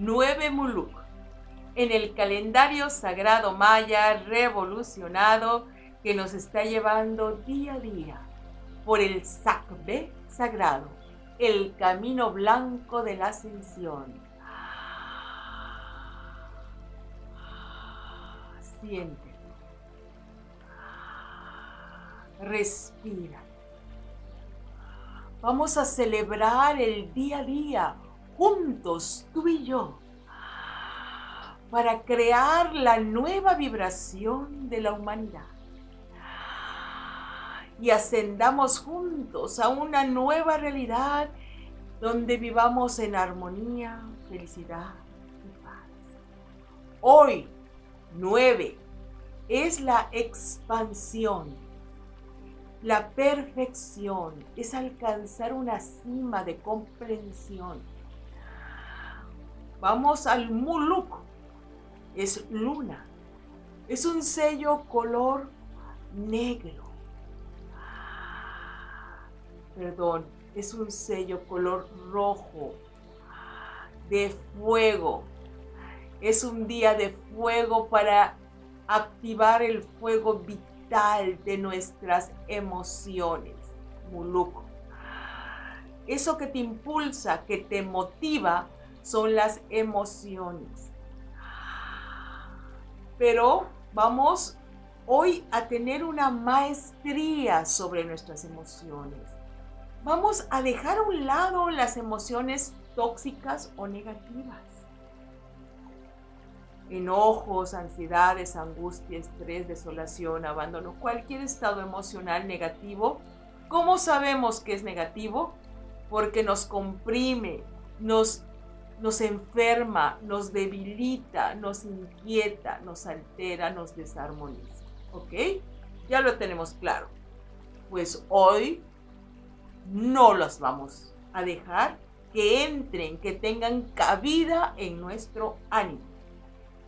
9 Muluk. En el calendario sagrado maya revolucionado que nos está llevando día a día por el Sakbe sagrado, el camino blanco de la ascensión. Siente. Respira. Vamos a celebrar el día a día juntos, tú y yo, para crear la nueva vibración de la humanidad. Y ascendamos juntos a una nueva realidad donde vivamos en armonía, felicidad y paz. Hoy, 9, es la expansión. La perfección es alcanzar una cima de comprensión Vamos al Muluk. Es luna. Es un sello color negro. Perdón, es un sello color rojo. De fuego. Es un día de fuego para activar el fuego vital de nuestras emociones. Muluk. Eso que te impulsa, que te motiva son las emociones. Pero vamos hoy a tener una maestría sobre nuestras emociones. Vamos a dejar a un lado las emociones tóxicas o negativas. Enojos, ansiedades, angustia, estrés, desolación, abandono, cualquier estado emocional negativo. ¿Cómo sabemos que es negativo? Porque nos comprime, nos nos enferma, nos debilita, nos inquieta, nos altera, nos desarmoniza. ¿Ok? Ya lo tenemos claro. Pues hoy no los vamos a dejar que entren, que tengan cabida en nuestro ánimo.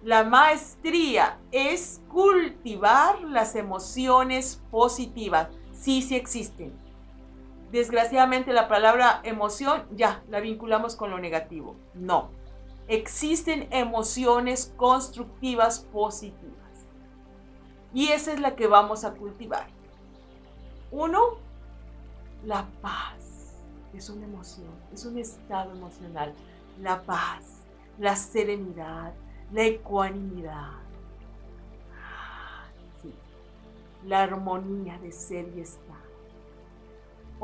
La maestría es cultivar las emociones positivas. Sí, sí existen desgraciadamente la palabra emoción ya la vinculamos con lo negativo. No. Existen emociones constructivas positivas. Y esa es la que vamos a cultivar. Uno, la paz. Es una emoción, es un estado emocional. La paz, la serenidad, la ecuanimidad. La armonía de ser y estar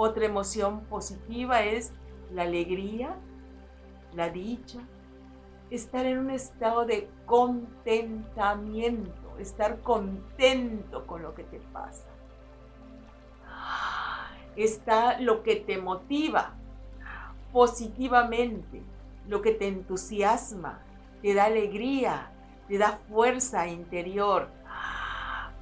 otra emoción positiva es la alegría, la dicha, estar en un estado de contentamiento, estar contento con lo que te pasa. Está lo que te motiva positivamente, lo que te entusiasma, te da alegría, te da fuerza interior,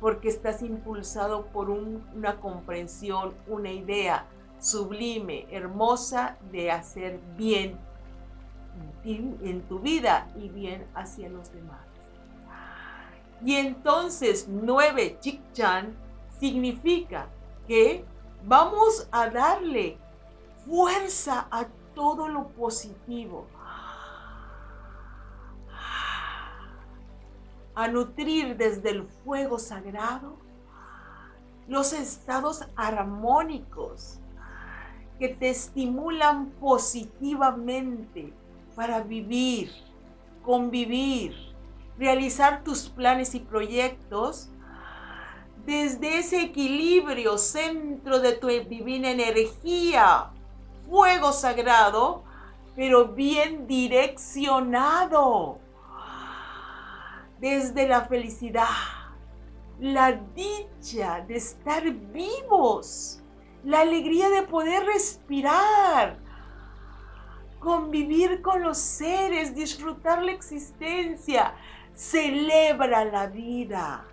porque estás impulsado por una comprensión, una idea sublime, hermosa de hacer bien en tu vida y bien hacia los demás. Y entonces nueve Chikchan significa que vamos a darle fuerza a todo lo positivo, a nutrir desde el fuego sagrado los estados armónicos que te estimulan positivamente para vivir, convivir, realizar tus planes y proyectos desde ese equilibrio, centro de tu divina energía, fuego sagrado, pero bien direccionado desde la felicidad, la dicha de estar vivos, la alegría de poder respirar, convivir con los seres, disfrutar la existencia, celebra la vida.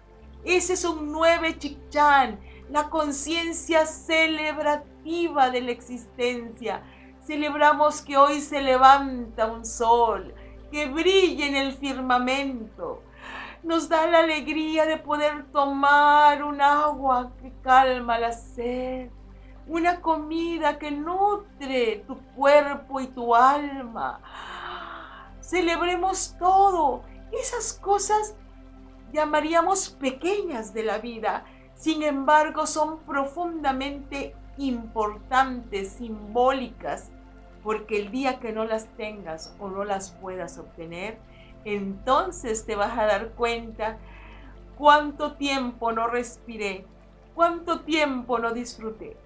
Ese es un nueve chichán, la conciencia celebrativa de la existencia. Celebramos que hoy se levanta un sol, que brilla en el firmamento, nos da la alegría de poder tomar un agua que calma la sed, una comida que nutre tu cuerpo y tu alma. celebremos todo. Esas cosas llamaríamos pequeñas de la vida, sin embargo son profundamente importantes, simbólicas, porque el día que no las tengas o no las puedas obtener, entonces te vas a dar cuenta cuánto tiempo no respiré, cuánto tiempo no disfruté.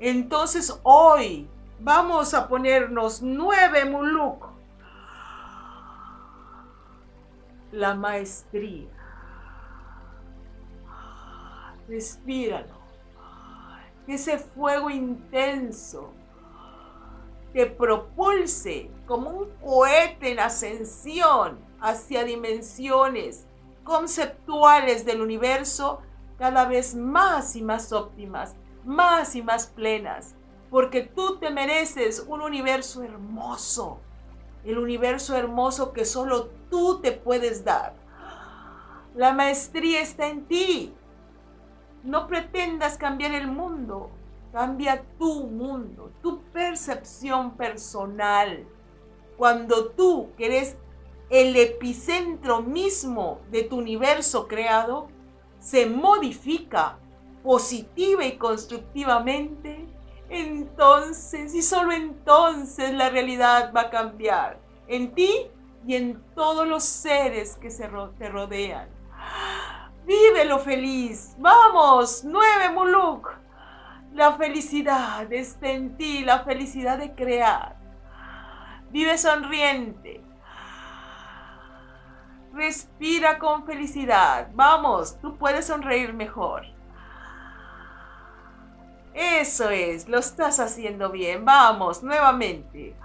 Entonces hoy vamos a ponernos nueve muluk. La maestría. Respíralo. Ese fuego intenso te propulse como un cohete en ascensión hacia dimensiones conceptuales del universo cada vez más y más óptimas, más y más plenas, porque tú te mereces un universo hermoso, el universo hermoso que solo tú te puedes dar. La maestría está en ti. No pretendas cambiar el mundo, cambia tu mundo, tu percepción personal. Cuando tú, que eres el epicentro mismo de tu universo creado, se modifica positiva y constructivamente, entonces y solo entonces la realidad va a cambiar en ti y en todos los seres que se te rodean. Vívelo feliz. Vamos, nueve Muluk. La felicidad está en ti, la felicidad de crear. Vive sonriente. Respira con felicidad. Vamos, tú puedes sonreír mejor. Eso es, lo estás haciendo bien. Vamos, nuevamente.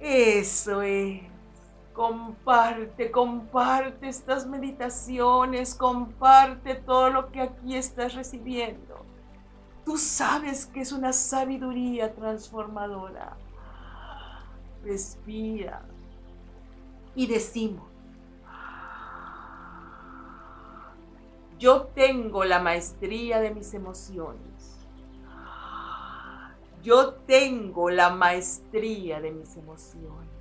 Eso es. Comparte, comparte estas meditaciones, comparte todo lo que aquí estás recibiendo. Tú sabes que es una sabiduría transformadora. Respira y decimos, yo tengo la maestría de mis emociones. Yo tengo la maestría de mis emociones.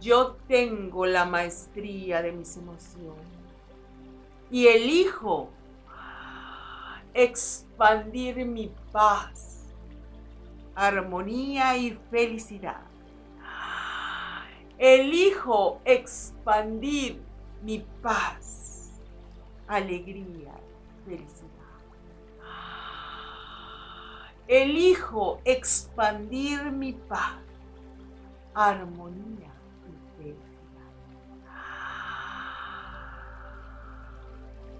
Yo tengo la maestría de mis emociones. Y elijo expandir mi paz, armonía y felicidad. Elijo expandir mi paz, alegría, felicidad. Elijo expandir mi paz, armonía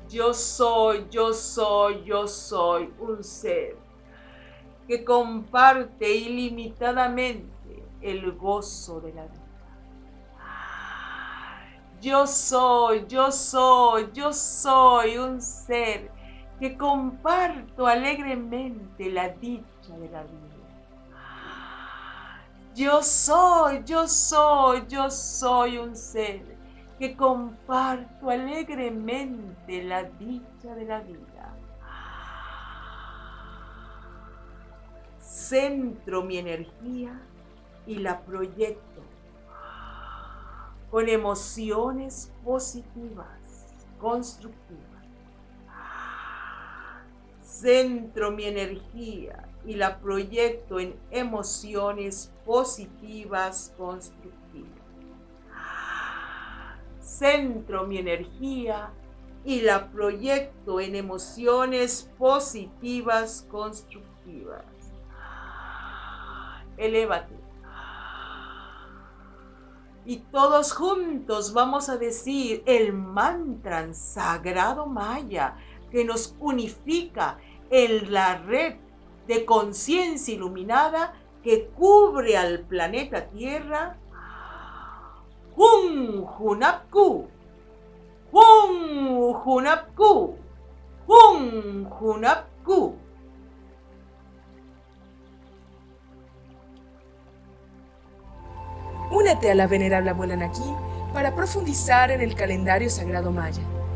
Yo soy, yo soy, yo soy un ser que comparte ilimitadamente el gozo de la vida. Yo soy, yo soy, yo soy un ser que comparto alegremente la dicha de la vida. Yo soy, yo soy, yo soy un ser que comparto alegremente la dicha de la vida. Centro mi energía y la proyecto con emociones positivas, constructivas. Centro mi energía y la proyecto en emociones positivas, constructivas centro mi energía y la proyecto en emociones positivas, constructivas. Elévate. Y todos juntos vamos a decir el mantra sagrado maya que nos unifica en la red de conciencia iluminada que cubre al planeta Tierra Hun Hunapku. Hun Hunapku. Hun Hunapku. Únete a la venerable abuela Naki para profundizar en el calendario sagrado maya